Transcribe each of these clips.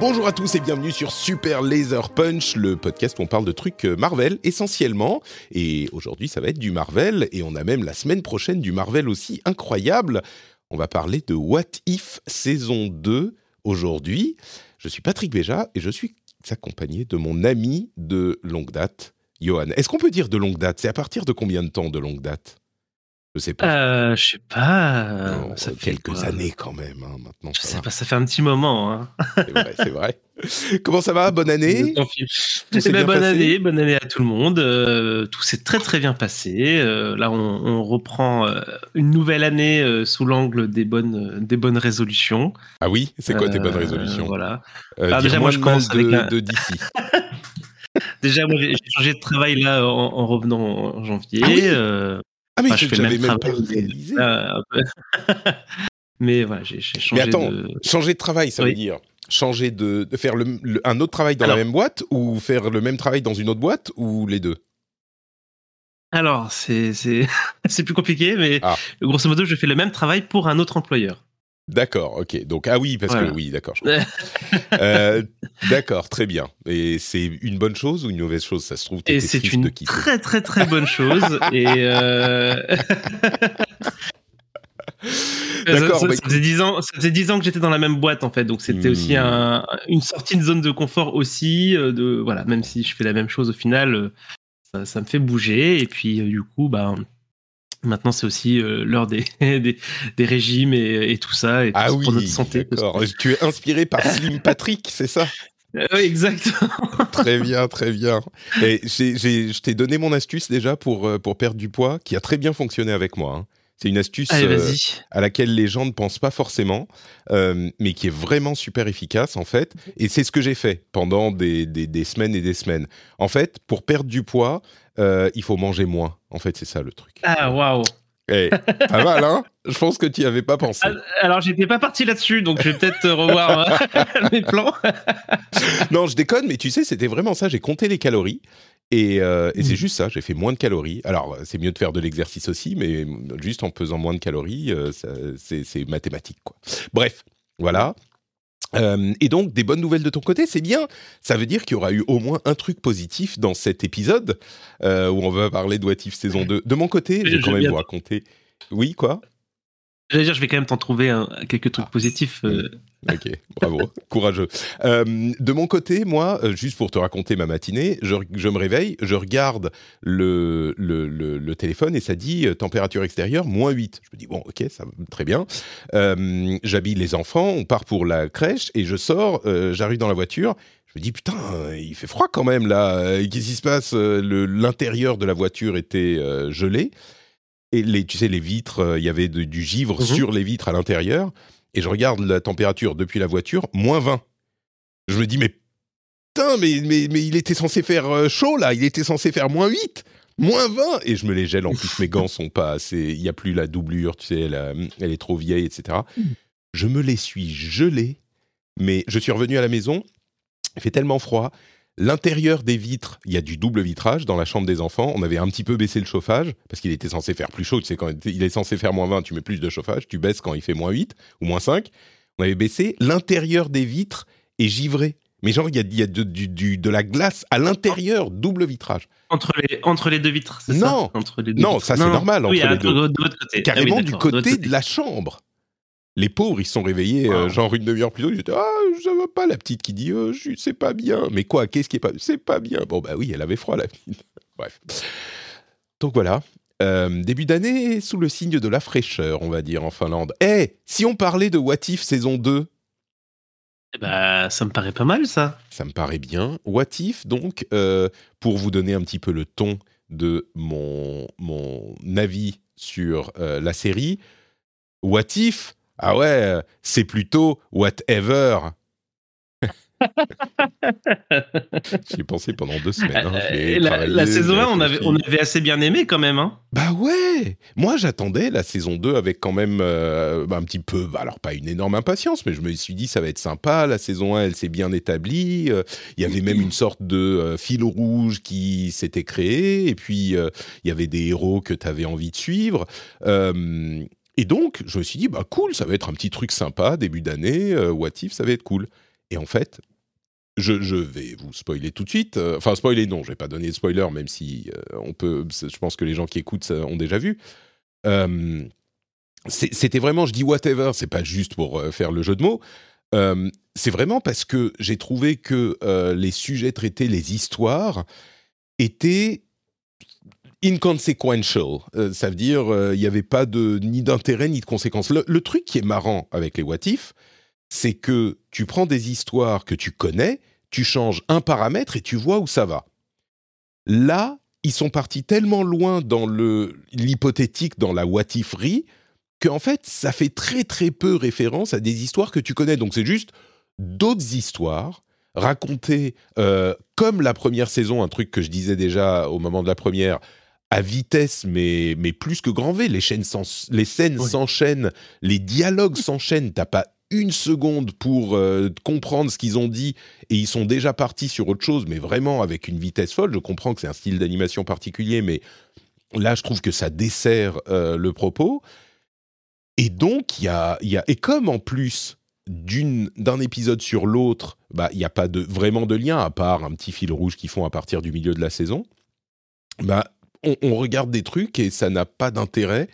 Bonjour à tous et bienvenue sur Super Laser Punch, le podcast où on parle de trucs euh, Marvel essentiellement. Et aujourd'hui, ça va être du Marvel et on a même la semaine prochaine du Marvel aussi incroyable. On va parler de What If saison 2 aujourd'hui. Je suis Patrick Béja et je suis accompagné de mon ami de longue date, Johan. Est-ce qu'on peut dire de longue date? C'est à partir de combien de temps de longue date? Je sais pas. Euh, je sais pas. euh, Non, ça fait quelques années quand même. hein, maintenant, Je ça sais va. pas, ça fait un petit moment. Hein. C'est vrai, c'est vrai. Comment ça va? Bonne année? Eh ben, bien bonne année, bonne année à tout le monde. Euh, tout s'est très très bien passé. Euh, là, on, on reprend euh, une nouvelle année euh, sous l'angle des bonnes des bonnes résolutions. Ah oui? C'est quoi tes bonnes Euh, résolutions? Voilà. Euh, Alors, dire déjà, moi, je de commence avec de, un- de d'ici. Déjà, moi, j'ai j'ai changé de travail là en, en revenant en janvier. Ah oui? Euh, Ah mais enfin, je fais même même pas réalisé. Mais voilà, j'ai changé Mais attends, de. changer de travail, ça Oui. veut dire changer de, de faire le- le- un autre travail dans Alors- la même boîte ou faire le même travail dans une autre boîte ou les deux? Alors, c'est plus compliqué, mais Ah. grosso modo, je fais le même travail pour un autre employeur. D'accord, ok. Donc ah oui, parce Voilà. que oui, d'accord. Euh, d'accord, très bien. Et c'est une bonne chose ou une mauvaise chose? Ça se trouve, Et c'est de une très très très bonne chose. et euh... D'accord, ça, bah, ça faisait 10 ans, ça faisait 10 ans que j'étais dans la même boîte en fait, donc c'était Hmm. aussi un, une sortie de zone de confort aussi. euh, De voilà, même si je fais la même chose au final, ça, ça me fait bouger. Et puis du coup, bah maintenant c'est aussi euh, l'heure des, des des régimes et, et tout ça et Ah oui, pour notre santé. d'accord. Tu es inspiré par Slim Patrick, c'est ça? Euh, exactement. Très bien, très bien. Et j'ai- j'ai- je t'ai donné mon astuce déjà pour, euh, pour perdre du poids, qui a très bien fonctionné avec moi. hein. C'est une astuce Allez, euh, à laquelle les gens ne pensent pas forcément, euh, mais qui est vraiment super efficace en fait. Et c'est ce que j'ai fait pendant des, des- des semaines et des semaines. En fait, pour perdre du poids, euh, il faut manger moins. En fait, c'est ça le truc. Ah waouh. Eh, pas mal, hein Je pense que tu n'y avais pas pensé. Ah, Alors j'étais pas parti là-dessus, donc je vais peut-être euh, revoir euh, mes plans. Non, je déconne, mais tu sais, c'était vraiment ça. J'ai compté les calories. Et, euh, et c'est Mm. juste ça, j'ai fait moins de calories. Alors, c'est mieux de faire de l'exercice aussi, mais juste en pesant moins de calories, euh, c'est c'est mathématique, quoi. Bref, voilà. Euh, et donc, des bonnes nouvelles de ton côté, c'est bien. Ça veut dire qu'il y aura eu au moins un truc positif dans cet épisode euh, où on va parler de What If saison 2. De mon côté, je vais quand même vous raconter. Oui, quoi? J'allais dire, je vais quand même t'en trouver un- quelques trucs Ah. positifs. euh. Ok, bravo, courageux. Euh, de mon côté, moi, euh, juste pour te raconter ma matinée, je, je me réveille, je regarde le, le, le- le téléphone et ça dit euh, température extérieure moins 8. Je me dis, bon, ok, ça très bien. J'habille les enfants, on part pour la crèche et je sors, j'arrive dans la voiture. Je me dis, putain, il fait froid quand même là. Qu'est-ce qui se passe? L'intérieur de la voiture était gelé. Et les, tu sais, les vitres, euh, il y avait de- du givre Mhm. sur les vitres à l'intérieur et je regarde la température depuis la voiture, moins 20. Je me dis, mais putain, mais, mais, mais il était censé faire euh, chaud là, il était censé faire moins 8, moins 20. Et je me les gèle, en plus mes gants sont pas assez, il n'y a plus la doublure, tu sais, elle est trop vieille, etc. Je me les suis gelés, mais je suis revenu à la maison, il fait tellement froid. L'intérieur des vitres, il y a du double vitrage dans la chambre des enfants. On avait un petit peu baissé le chauffage parce qu'il était censé faire plus chaud. Tu sais, quand il est censé faire moins 20, tu mets plus de chauffage. Tu baisses quand il fait moins 8 ou moins 5. On avait baissé. L'intérieur des vitres est givré. Mais genre, il y a, il y a de, du- du- de la glace à l'intérieur, double vitrage. Entre les, entre les deux vitres, c'est Non. ça Entre les deux Non, vitres. ça, c'est normal, Oui, entre les deux. De. Carrément Ah oui, du d'accord, de côté de la chambre. Les pauvres, ils se sont réveillés euh, genre une demi-heure plus tôt. Ils étaient Ah, ça va pas, la petite qui dit euh, je- C'est pas bien. Mais quoi Qu'est-ce qui est pas C'est pas bien. Bon, bah oui, elle avait froid, la petite. Bref. Donc voilà. Euh, début d'année sous le signe de la fraîcheur, on va dire, en Finlande. Eh, si on parlait de What If saison 2 Eh ben, ça me paraît pas mal, ça. Ça me paraît bien. What If, donc, euh, pour vous donner un petit peu le ton de mon, mon avis sur la série, What If, ah ouais, c'est plutôt Whatever. J'y ai pensé pendant deux semaines. hein. Euh, la, saison j'ai 1, on avait, réfléchi. on avait assez bien aimé quand même. Hein. Bah ouais Moi j'attendais la saison 2 avec quand même euh, un petit peu, bah, alors pas une énorme impatience, mais je me suis dit ça va être sympa, la saison 1 elle s'est bien établie, euh, il y avait même une sorte de euh, fil rouge qui s'était créé, et puis euh, il y avait des héros que tu avais envie de suivre. Et donc je me suis dit, bah cool, ça va être un petit truc sympa, début d'année, euh, What If, ça va être cool. Et en fait... Je, vais vous spoiler tout de suite. Euh, Enfin, spoiler, non, je vais pas donner de spoiler, même si euh, on peut. Je pense que les gens qui écoutent ça ont déjà vu. Euh, C'était vraiment, je dis whatever, c'est pas juste pour faire le jeu de mots. C'est vraiment parce que j'ai trouvé que les sujets traités, les histoires, étaient inconsequential. Euh, ça veut dire euh, il n'y avait pas de ni d'intérêt ni de conséquences. Le, truc qui est marrant avec les what if, c'est que tu prends des histoires que tu connais, tu changes un paramètre et tu vois où ça va. Là, ils sont partis tellement loin dans l'hypothétique, dans la what iferie, qu'en fait, ça fait très très peu référence à des histoires que tu connais. Donc c'est juste d'autres histoires racontées euh, comme la première saison, un truc que je disais déjà au moment de la première, à vitesse, mais, mais plus que grand V. Les, chaînes les scènes Oui. s'enchaînent, les dialogues s'enchaînent. T'as pas une seconde pour euh, comprendre ce qu'ils ont dit et ils sont déjà partis sur autre chose, mais vraiment avec une vitesse folle. Je comprends que c'est un style d'animation particulier, mais là, je trouve que ça dessert euh, le propos. Et donc, il y a, il y a- Et comme en plus d'un épisode sur l'autre, bah, il n'y a pas de, vraiment de lien, à part un petit fil rouge qu'ils font à partir du milieu de la saison, bah, on, on regarde des trucs et ça n'a pas d'intérêt.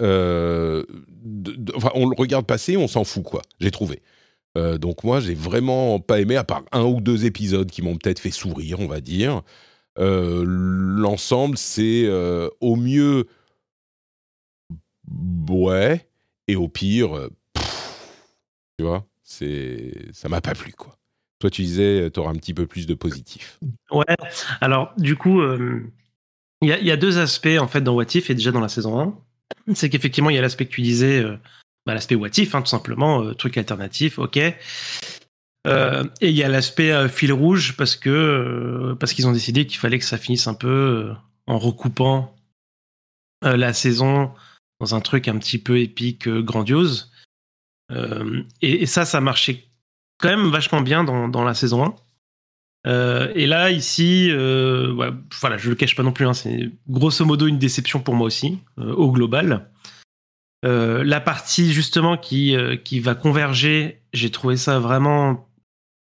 Euh, de- de- enfin, on le regarde passer, on s'en fout, quoi. J'ai trouvé. Euh, donc moi, j'ai vraiment pas aimé, à part un ou deux épisodes qui m'ont peut-être fait sourire, on va dire. Euh, L'ensemble, c'est euh, au mieux, ouais, et au pire, pff, tu vois, c'est, ça m'a pas plu, quoi. Toi, tu disais, tu auras un petit peu plus de positif. Ouais, alors du coup, euh, il y, a- deux aspects en fait dans What If et déjà dans la saison 1. C'est qu'effectivement, il y a l'aspect que tu disais, l'aspect What If, hein, tout simplement, euh, truc alternatif, ok. Euh, et il y a l'aspect euh, fil rouge parce que parce qu'ils ont décidé qu'il fallait que ça finisse un peu en recoupant la saison dans un truc un petit peu épique, grandiose. Et, et ça, ça marchait quand même vachement bien dans, dans la saison 1. Euh, et là, ici, euh, ouais, voilà, je le cache pas non plus, hein, c'est grosso modo une déception pour moi aussi, euh, au global. Euh, la partie justement qui, qui va converger, j'ai trouvé ça vraiment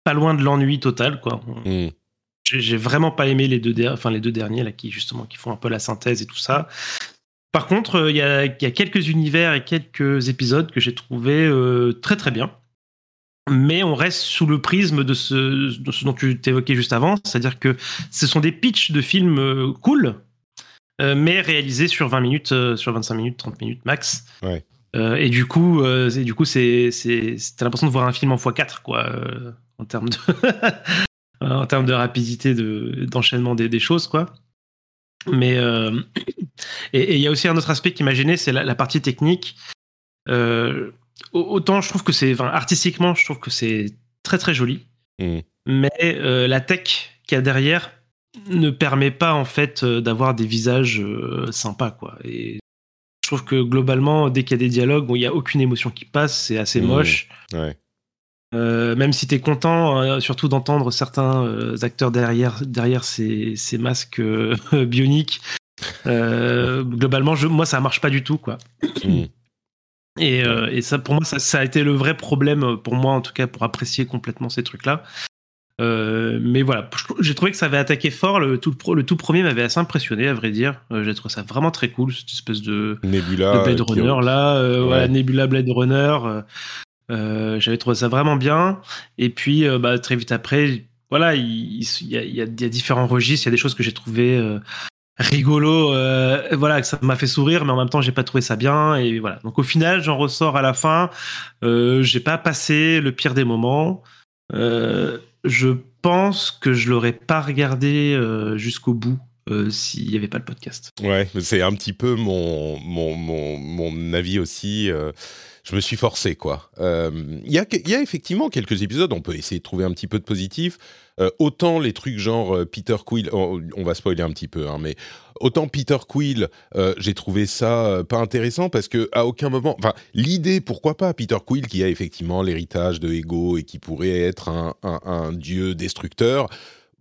pas loin de l'ennui total, quoi. Hmm. J'ai vraiment pas aimé les deux, enfin, les deux derniers là qui justement qui font un peu la synthèse et tout ça. Par contre, il y, y a quelques univers et quelques épisodes que j'ai trouvé très très bien. Mais on reste sous le prisme de ce, de ce dont tu t'évoquais juste avant, c'est-à-dire que ce sont des pitchs de films euh, cool, euh, mais réalisés sur 20 minutes, euh, sur 25 minutes, 30 minutes max. Ouais. Euh, et du coup, c'est- du coup, c'est, c'est, t'as l'impression de voir un film en x4, quoi, en termes de, en termes de rapidité de, d'enchaînement des, des choses, quoi. Mais et il y a aussi un autre aspect qui m'a gêné, c'est la, la partie technique. Euh, autant je trouve que c'est, enfin, artistiquement, je trouve que c'est très très joli, Mm. mais euh, la tech qu'il y a derrière ne permet pas en fait euh, d'avoir des visages euh, sympas, quoi. Et je trouve que globalement, dès qu'il y a des dialogues où il n'y a aucune émotion qui passe, c'est assez Mm. moche. Ouais. Euh, même si tu es content, euh, surtout d'entendre certains euh, acteurs derrière, derrière ces, ces masques bioniques, globalement, je, moi, ça marche pas du tout. quoi. Et, euh, et ça, pour moi, ça, ça a été le vrai problème, euh, pour moi en tout cas, pour apprécier complètement ces trucs-là. Euh, mais voilà, j'ai trouvé que ça avait attaqué fort. Le tout, le tout premier m'avait assez impressionné, à vrai dire. Euh, j'ai trouvé ça vraiment très cool, cette espèce de, Nebula. de Blade qui- Runner là, Ouais. voilà, Nebula Blade Runner. J'avais trouvé ça vraiment bien. Et puis bah, très vite après, voilà, il, il y, a, il y a- il y a différents registres. Il y a des choses que j'ai trouvées rigolo, euh, voilà, ça m'a fait sourire, mais en même temps, j'ai pas trouvé ça bien. Et voilà. Donc au final, j'en ressors à la fin. Euh, j'ai pas passé le pire des moments. Euh, je pense que je l'aurais pas regardé euh, jusqu'au bout s'il n'y avait pas le podcast. Ouais, c'est un petit peu mon, mon, mon, mon avis aussi. Je me suis forcé, quoi. Euh, Il y, a, effectivement quelques épisodes, on peut essayer de trouver un petit peu de positif. Euh, autant les trucs genre euh, Peter Quill, oh, on va spoiler un petit peu, hein, mais autant Peter Quill, j'ai trouvé ça pas intéressant parce que à aucun moment, enfin l'idée, pourquoi pas Peter Quill qui a effectivement l'héritage de Ego et qui pourrait être un, dieu destructeur.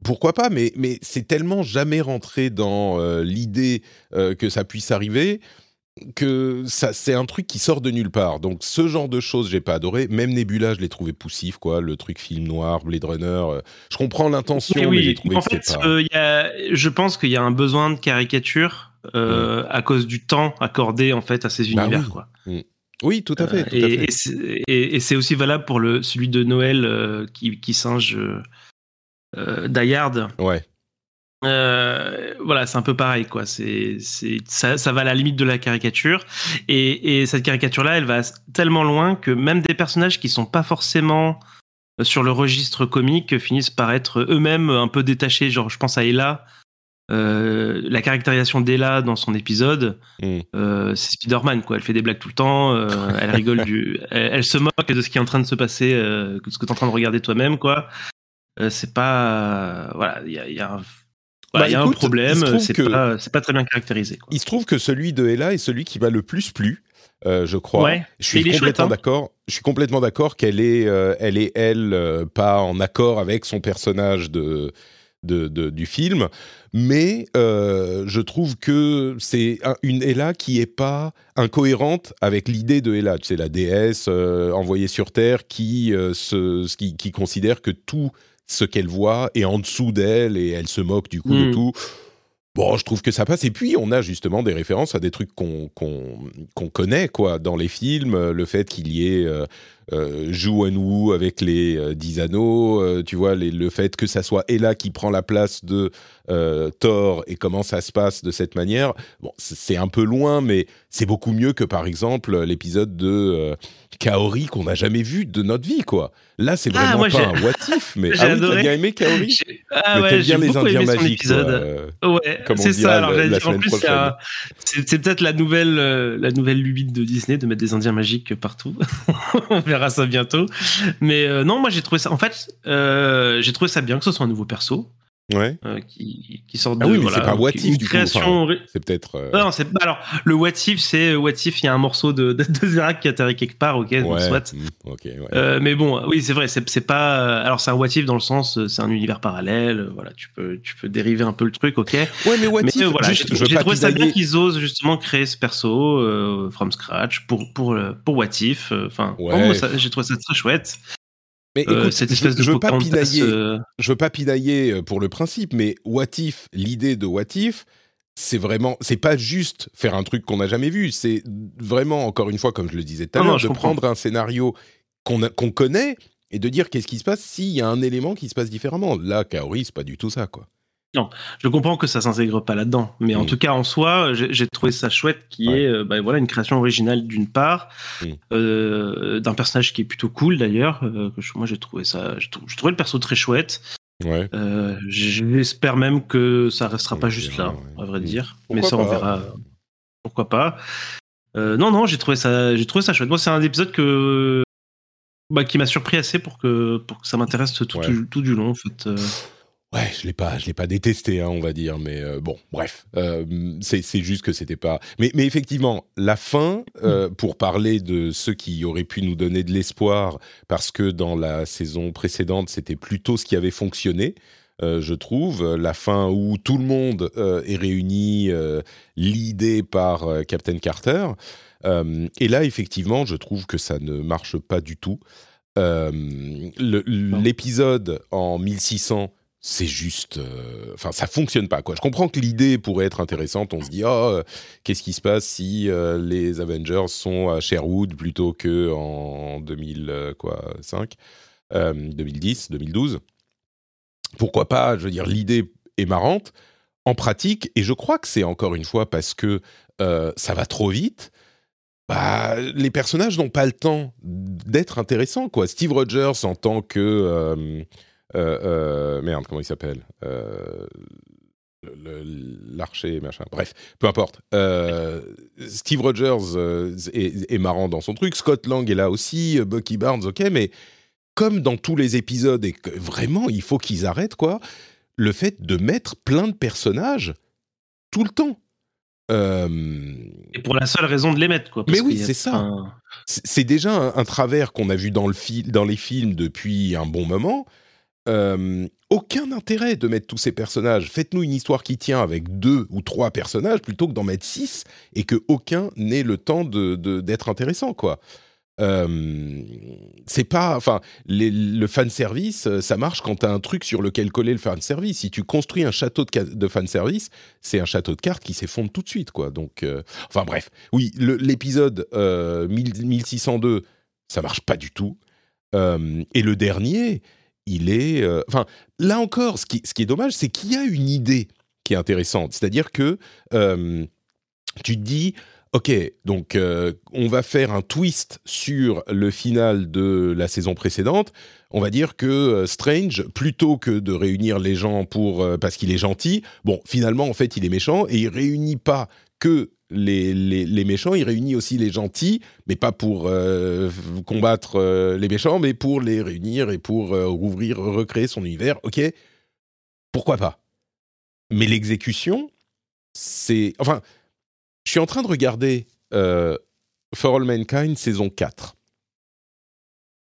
Pourquoi pas Mais, mais c'est tellement jamais rentré dans l'idée que ça puisse arriver que ça c'est un truc qui sort de nulle part. Donc ce genre de choses, j'ai pas adoré. Même Nebula, je l'ai trouvé poussif, quoi. Le truc film noir, Blade Runner. euh, je comprends l'intention, Mais mais, j'ai oui, trouvé en que fait, pas. euh, il y a, je pense qu'il y a un besoin de caricature euh, à cause du temps accordé en fait à ces Bah univers. oui. quoi. Oui, tout à fait. À et fait. et c'est- aussi valable pour le, celui de Noël qui, qui singe euh, euh, Die Hard. Ouais. Euh, voilà, c'est un peu pareil, quoi. C'est, c'est, ça, ça va à la limite de la caricature. Et, et cette caricature-là, elle va tellement loin que même des personnages qui sont pas forcément euh, sur le registre comique finissent par être eux-mêmes un peu détachés. Genre, je pense à Ella. Euh, la caractérisation d'Ella dans son épisode, Mm. euh, c'est Spider-Man, quoi. Elle fait des blagues tout le temps, euh, elle rigole du, elle, elle se moque de ce qui est en train de se passer, de ce que tu es en train de regarder toi-même, quoi. C'est pas, voilà, il y a, il y a un, voilà, Bah, il y a écoute, un problème, c'est que- pas, c'est pas très bien caractérisé, quoi. Il se trouve que celui de Ella est celui qui m'a le plus plu, euh, je crois. Ouais. Je suis complètement hein. d'accord. Je suis complètement d'accord qu'elle est, euh, elle est elle, euh, pas en accord avec son personnage de, de, de- du film, mais je trouve que c'est un- une Ella qui est pas incohérente avec l'idée de Ella. Sais, la déesse envoyée sur Terre qui, se, qui, qui considère que tout ce qu'elle voit est en dessous d'elle et elle se moque du coup de Mm. tout. Bon, je trouve que ça passe. Et puis, on a justement des références à des trucs qu'on connaît, quoi, dans les films. Euh, Le fait qu'il y ait euh, euh, Zhu Wenwu avec les euh, dix anneaux, euh, tu vois, les- le fait que ça soit Ella qui prend la place de euh, Thor et comment ça se passe de cette manière. Bon, c'est un peu loin, mais c'est beaucoup mieux que, par exemple, l'épisode de euh, Kaori qu'on n'a jamais vu de notre vie, quoi. Là, c'est Ah, vraiment moi, pas un what if, mais ah oui, t'as bien aimé Kaori J'ai- Ah Mais ouais, j'ai les beaucoup Indiens aimé son quoi. épisode. euh. Ouais, c'est ça. Alors j'allais dire en plus, c'est peut-être la nouvelle, euh, la nouvelle lubie de Disney de mettre des Indiens magiques partout. on verra ça bientôt. Mais euh, non, moi j'ai trouvé ça. En fait, euh, j'ai trouvé ça bien que ce soit un nouveau perso Ouais. euh, qui, qui sort de. Ah oui, mais voilà, c'est pas What If, du création. C'est peut-être. euh, Non, c'est alors le what if, c'est euh, what if, il y a un morceau de, de, de Zerak qui atterrit quelque part, ok, ouais. soit. mm, ok. Ouais. Euh, mais bon, oui, c'est vrai, c'est c'est pas. Alors, c'est un what if dans le sens, c'est un univers parallèle. Voilà, tu peux, tu peux dériver un peu le truc, ok. ouais, mais What mais If, voilà, juste, j'ai je trouvé ça bien qu'ils osent justement créer ce perso from scratch pour pour pour what if. Enfin, Ouais. j'ai trouvé ça très chouette. Mais Euh, écoute, cette je, espèce de je veux pas pinailler. euh, Je veux pas pinailler euh, pour le principe, mais What If, l'idée de What If, c'est vraiment, c'est pas juste faire un truc qu'on n'a jamais vu. C'est vraiment, encore une fois, comme je le disais tout à l'heure, je de comprends. prendre un scénario qu'on connaît et de dire qu'est-ce qui se passe s'il y a un élément qui se passe différemment. Là, Kaori, c'est pas du tout ça, quoi. Je comprends que ça s'intègre pas là-dedans, mais en Mm. tout cas en soi, j'ai trouvé ça chouette qui Ouais. est euh, bah, voilà une création originale d'une part, Mm. euh, d'un personnage qui est plutôt cool d'ailleurs. euh, moi j'ai trouvé ça, trou- le perso très chouette. Ouais. J'espère même que ça restera On pas verra, juste là, ouais. à vrai Mm. dire. Pourquoi mais ça on verra. Pourquoi pas? Non non, j'ai trouvé ça, j'ai trouvé ça chouette. Moi c'est un épisode que bah, qui m'a surpris assez pour que pour que ça m'intéresse tout, tout du long en fait. Ouais, je l'ai pas, je l'ai pas détesté, hein, on va dire, mais euh, bon, bref, euh, c'est juste que c'était pas. Mais, mais effectivement, la fin, euh, pour parler de ceux qui auraient pu nous donner de l'espoir, parce que dans la saison précédente, c'était plutôt ce qui avait fonctionné. euh, je trouve la fin où tout le monde est réuni, l'idée par Captain Carter. Et là, effectivement, je trouve que ça ne marche pas du tout. L'épisode en 1600 c'est juste, euh, enfin, ça fonctionne pas quoi. Je comprends que l'idée pourrait être intéressante. On se dit, oh, qu'est-ce qui se passe si euh, les Avengers sont à Sherwood plutôt que en 2000 euh, quoi 5, euh, 2010, 2012. Pourquoi pas Je veux dire, l'idée est marrante. en pratique, et je crois que c'est encore une fois parce que ça va trop vite, bah, les personnages n'ont pas le temps d'être intéressants. Quoi. Steve Rogers en tant que... Euh, euh, merde, comment il s'appelle? L'archer, machin. Bref, peu importe. Steve Rogers est, est, marrant dans son truc. Scott Lang est là aussi. Bucky Barnes, ok, mais comme dans tous les épisodes, et que vraiment, il faut qu'ils arrêtent, quoi le fait de mettre plein de personnages tout le temps. Euh, et pour la seule raison de les mettre, quoi. mais oui, c'est ça. C'est déjà un, travers qu'on a vu dans, le dans les films depuis un bon moment. Euh, aucun intérêt de mettre tous ces personnages. Faites-nous une histoire qui tient avec deux ou trois personnages plutôt que d'en mettre six et que aucun n'ait le temps de d'être intéressant, quoi. Euh, c'est pas, enfin, le fan service, euh, ça marche quand tu as un truc sur lequel coller le fan service. Si tu construis un château de, de fan service, c'est un château de cartes qui s'effondre tout de suite, quoi. Donc, enfin bref, oui, l'épisode 1602, ça marche pas du tout. et le dernier, il est, enfin, là encore, ce qui, est dommage, c'est qu'il y a une idée qui est intéressante, c'est-à-dire que tu te dis Ok, donc euh, on va faire un twist sur le final de la saison précédente. On va dire que euh, Strange, plutôt que de réunir les gens pour euh, parce qu'il est gentil, bon, finalement en fait il est méchant et il réunit pas que les, les, méchants, il réunit aussi les gentils, mais pas pour combattre les méchants, mais pour les réunir et pour rouvrir, recréer son univers. Ok, pourquoi pas? Mais l'exécution, c'est enfin je suis en train de regarder euh, For All Mankind saison 4.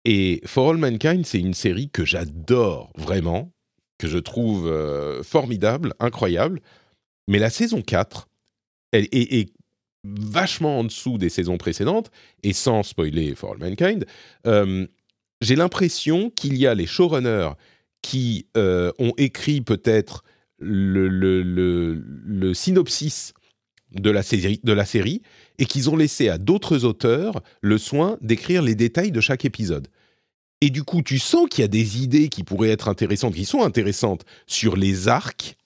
Et For All Mankind, c'est une série que j'adore vraiment, que je trouve euh, formidable, incroyable. Mais la saison 4, elle est, vachement en dessous des saisons précédentes, et sans spoiler For All Mankind, euh, j'ai l'impression qu'il y a les showrunners qui ont écrit peut-être le, synopsis de la série, de la série et qu'ils ont laissé à d'autres auteurs le soin d'écrire les détails de chaque épisode. Et du coup, tu sens qu'il y a des idées qui pourraient être intéressantes, qui sont intéressantes sur les arcs,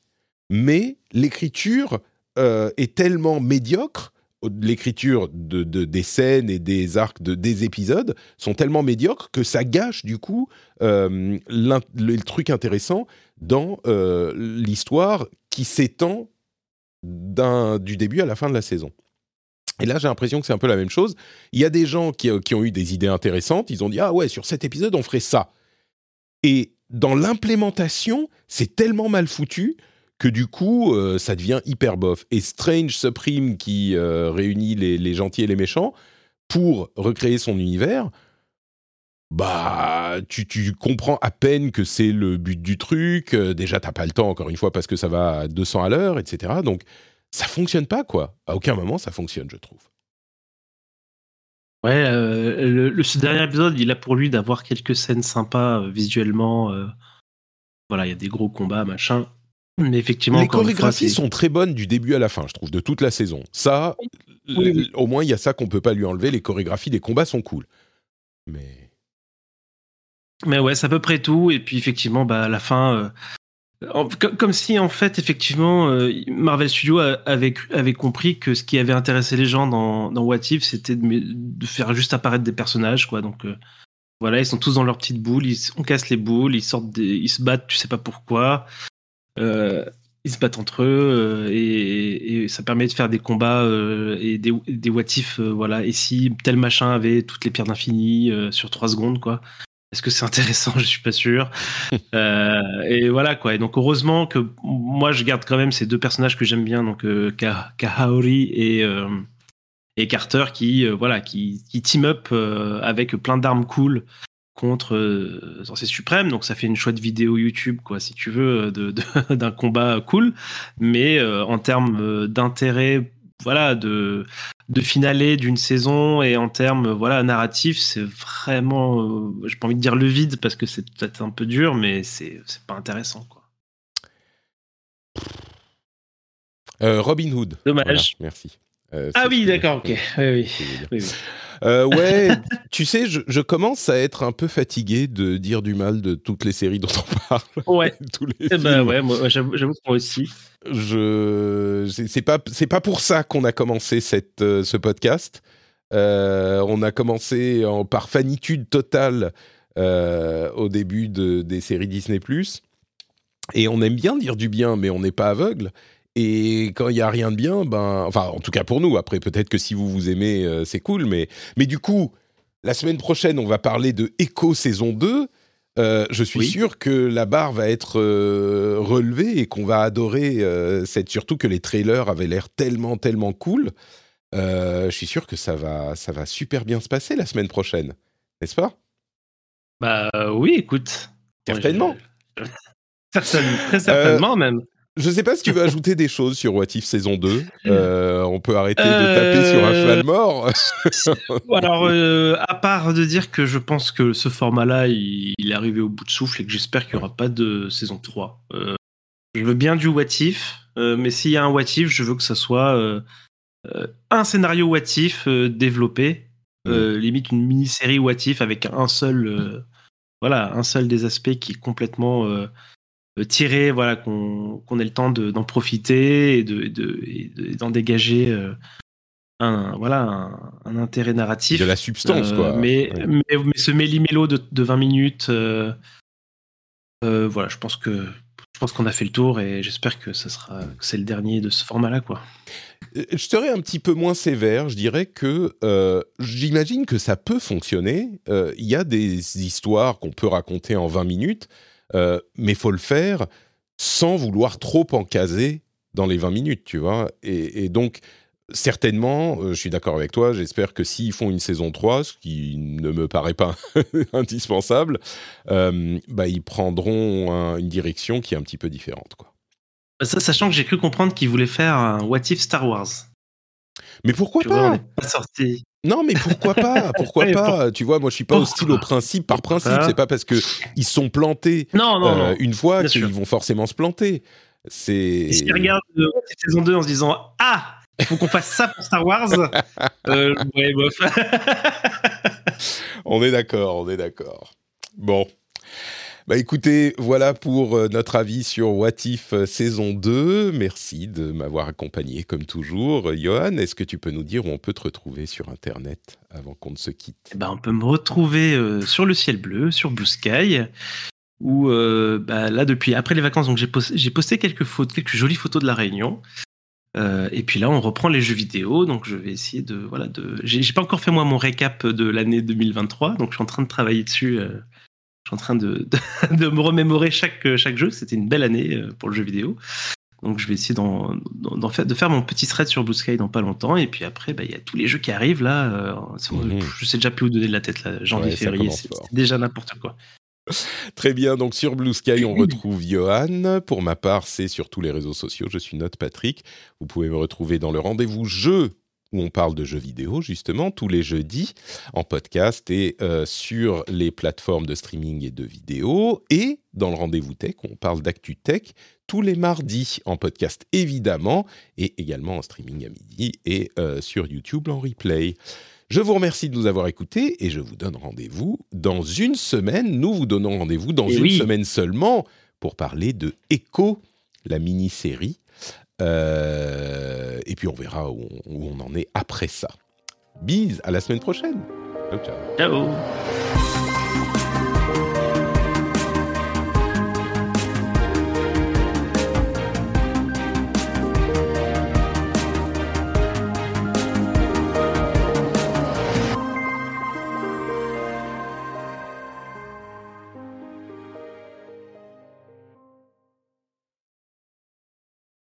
mais l'écriture euh, est tellement médiocre, l'écriture de, des scènes et des arcs de, des épisodes sont tellement médiocres que ça gâche du coup euh, le, truc intéressant dans euh, l'histoire qui s'étend du début à la fin de la saison. Et là, j'ai l'impression que c'est un peu la même chose. Il y a des gens qui, qui, ont eu des idées intéressantes. Ils ont dit Ah ouais, sur cet épisode, on ferait ça. Et dans l'implémentation, c'est tellement mal foutu que du coup, euh, ça devient hyper bof. Et Strange Supreme, qui euh, réunit les, gentils et les méchants, pour recréer son univers, bah, tu, comprends à peine que c'est le but du truc. Euh, déjà, t'as pas le temps, encore une fois, parce que ça va à 200 à l'heure, etc. Donc, ça fonctionne pas, quoi. À aucun moment, ça fonctionne, je trouve. Ouais, le, ce dernier épisode, il a pour lui d'avoir quelques scènes sympas visuellement. voilà, il y a des gros combats, machin. Mais effectivement, les chorégraphies sont très bonnes du début à la fin, je trouve, de toute la saison. Ça, au moins, il y a ça qu'on peut pas lui enlever. Les chorégraphies des combats sont cool. Mais mais ouais, c'est à peu près tout. Et puis effectivement, bah, à la fin, euh, comme, si en fait, effectivement, euh, Marvel Studios avait, avait compris que ce qui avait intéressé les gens dans, dans What If, c'était de, faire juste apparaître des personnages, quoi. Donc euh, voilà, ils sont tous dans leur petite boule, ils, on casse les boules, ils sortent, ils se battent, tu sais pas pourquoi. Ils se battent entre eux et, et, ça permet de faire des combats et des, des what if, voilà. Et si tel machin avait toutes les pierres d'infini sur trois secondes, quoi. Est-ce que c'est intéressant? Je suis pas sûr. euh, et voilà quoi. Et donc heureusement que moi je garde quand même ces deux personnages que j'aime bien, donc euh, Kahaori et euh, et Carter qui euh, voilà qui, qui team up euh, avec plein d'armes cool contre euh, Sorcier Suprême. Donc ça fait une chouette vidéo YouTube quoi si tu veux de, d'un combat cool. Mais en termes d'intérêt voilà de de finale d'une saison et en termes voilà narratifs c'est vraiment euh, j'ai pas envie de dire le vide parce que c'est peut-être un peu dur mais c'est c'est pas intéressant quoi. Euh, Robin Hood. Dommage. Merci. Euh, ah oui d'accord ok. Oui, oui. Euh, ouais, tu sais, je, je, commence à être un peu fatigué de dire du mal de toutes les séries dont on parle. Ouais. Tous les Eh ben ouais, moi, j'avoue, que moi aussi. Je, c'est pas, c'est pas pour ça qu'on a commencé cette, euh, ce podcast. Euh, on a commencé en, par fanitude totale au début de, des séries Disney+. Et on aime bien dire du bien, mais on n'est pas aveugle. Et quand il y a rien de bien, ben, enfin, en tout cas pour nous. Après, peut-être que si vous vous aimez, euh, c'est cool. Mais, mais du coup, la semaine prochaine, on va parler de Echo saison 2. Euh, je suis Oui. sûr que la barre va être euh, relevée et qu'on va adorer cette. Surtout que les trailers avaient l'air tellement, tellement cool. Je suis sûr que ça va, ça va super bien se passer la semaine prochaine, n'est-ce pas? Bah oui, écoute. Certainement. Moi, je- Certainement, très certainement même. Je sais pas si tu veux ajouter des choses sur What If saison 2. Euh, on peut arrêter de taper sur un Euh, cheval mort. Alors, euh, à part de dire que je pense que ce format-là, il, il est arrivé au bout de souffle et que j'espère qu'il n'y aura pas de saison 3. Euh, je veux bien du what if, euh, mais s'il y a un what if, je veux que ça soit euh, euh, un scénario what if euh, développé, euh, limite une mini-série what if avec un seul, euh, voilà, un seul des aspects qui est complètement euh, euh, tiré, voilà, qu'on qu'on ait le temps de- d'en profiter et de- et de- et de- et d'en dégager euh, un, voilà, un, un intérêt narratif. de la substance, Euh, quoi. Mais, Ouais. mais, mais ce méli-mélo de, de 20 minutes, euh, euh, voilà, je pense que je pense qu'on a fait le tour et j'espère que ça sera c'est le dernier de ce format-là, quoi. Euh, Je serais un petit peu moins sévère. Je dirais que euh, j'imagine que ça peut fonctionner. Euh, Il y a des histoires qu'on peut raconter en 20 minutes, euh, mais faut le faire sans vouloir trop en caser dans les 20 minutes, tu vois. Et, et donc, certainement, euh, je suis d'accord avec toi, j'espère que s'ils font une saison 3, ce qui ne me paraît pas indispensable, euh, bah, ils prendront un- une direction qui est un petit peu différente, quoi. Ça, sachant que j'ai cru comprendre qu'ils voulaient faire un What If Star Wars. Mais pourquoi Tu pas vois, on pas sorti. Non, mais pourquoi pas Pourquoi pas Tu vois, moi, je suis pas hostile au principe par principe. C'est pas parce que ils sont plantés Non, non, euh, non. une fois qu'ils vont forcément se planter. C'est. Et s'ils regardent euh, saison 2 en se disant Ah, il faut qu'on fasse ça pour Star Wars, euh, ouais, bof. On est d'accord, on est d'accord. Bon. Bah écoutez, voilà pour euh, notre avis sur What If euh, saison 2. Merci de m'avoir accompagné comme toujours. Johan, est-ce que tu peux nous dire où on peut te retrouver sur Internet avant qu'on ne se quitte? Eh ben, on peut me retrouver euh, sur le ciel bleu, sur Blue Sky, où bah, là depuis après les vacances, j'ai posté, quelques jolies photos de la Réunion. Et puis là, on reprend les jeux vidéo, donc je vais essayer de voilà. J'ai pas encore fait moi mon récap de l'année 2023, donc je suis en train de travailler dessus. Suis en train de, de, de me remémorer chaque chaque jeu. C'était une belle année euh, pour le jeu vidéo. Donc je vais essayer d'en faire, de faire mon petit thread sur Blue Sky dans pas longtemps. Et puis après, bah, il y a tous les jeux qui arrivent là. euh, Mhm. Je sais déjà plus où donner de la tête là. Janvier, Ouais, février, c'est déjà n'importe quoi. Très bien, donc sur Blue Sky, on retrouve Johan. Pour ma part, c'est sur tous les réseaux sociaux. Je suis Note Patrick. Vous pouvez me retrouver dans le rendez-vous jeu où on parle de jeux vidéo, justement, tous les jeudis, en podcast et euh, sur les plateformes de streaming et de vidéo. Et dans le rendez-vous tech, on parle d'actu tech tous les mardis en podcast, évidemment, et également en streaming à midi et euh, sur YouTube en replay. Je vous remercie de nous avoir écoutés et je vous donne rendez-vous dans une semaine. Nous vous donnons rendez-vous dans Eh une oui. semaine seulement pour parler de Echo, la mini-série. Euh, et puis on verra où on, en est après ça. Bise, à la semaine prochaine. Ciao, ciao. Ciao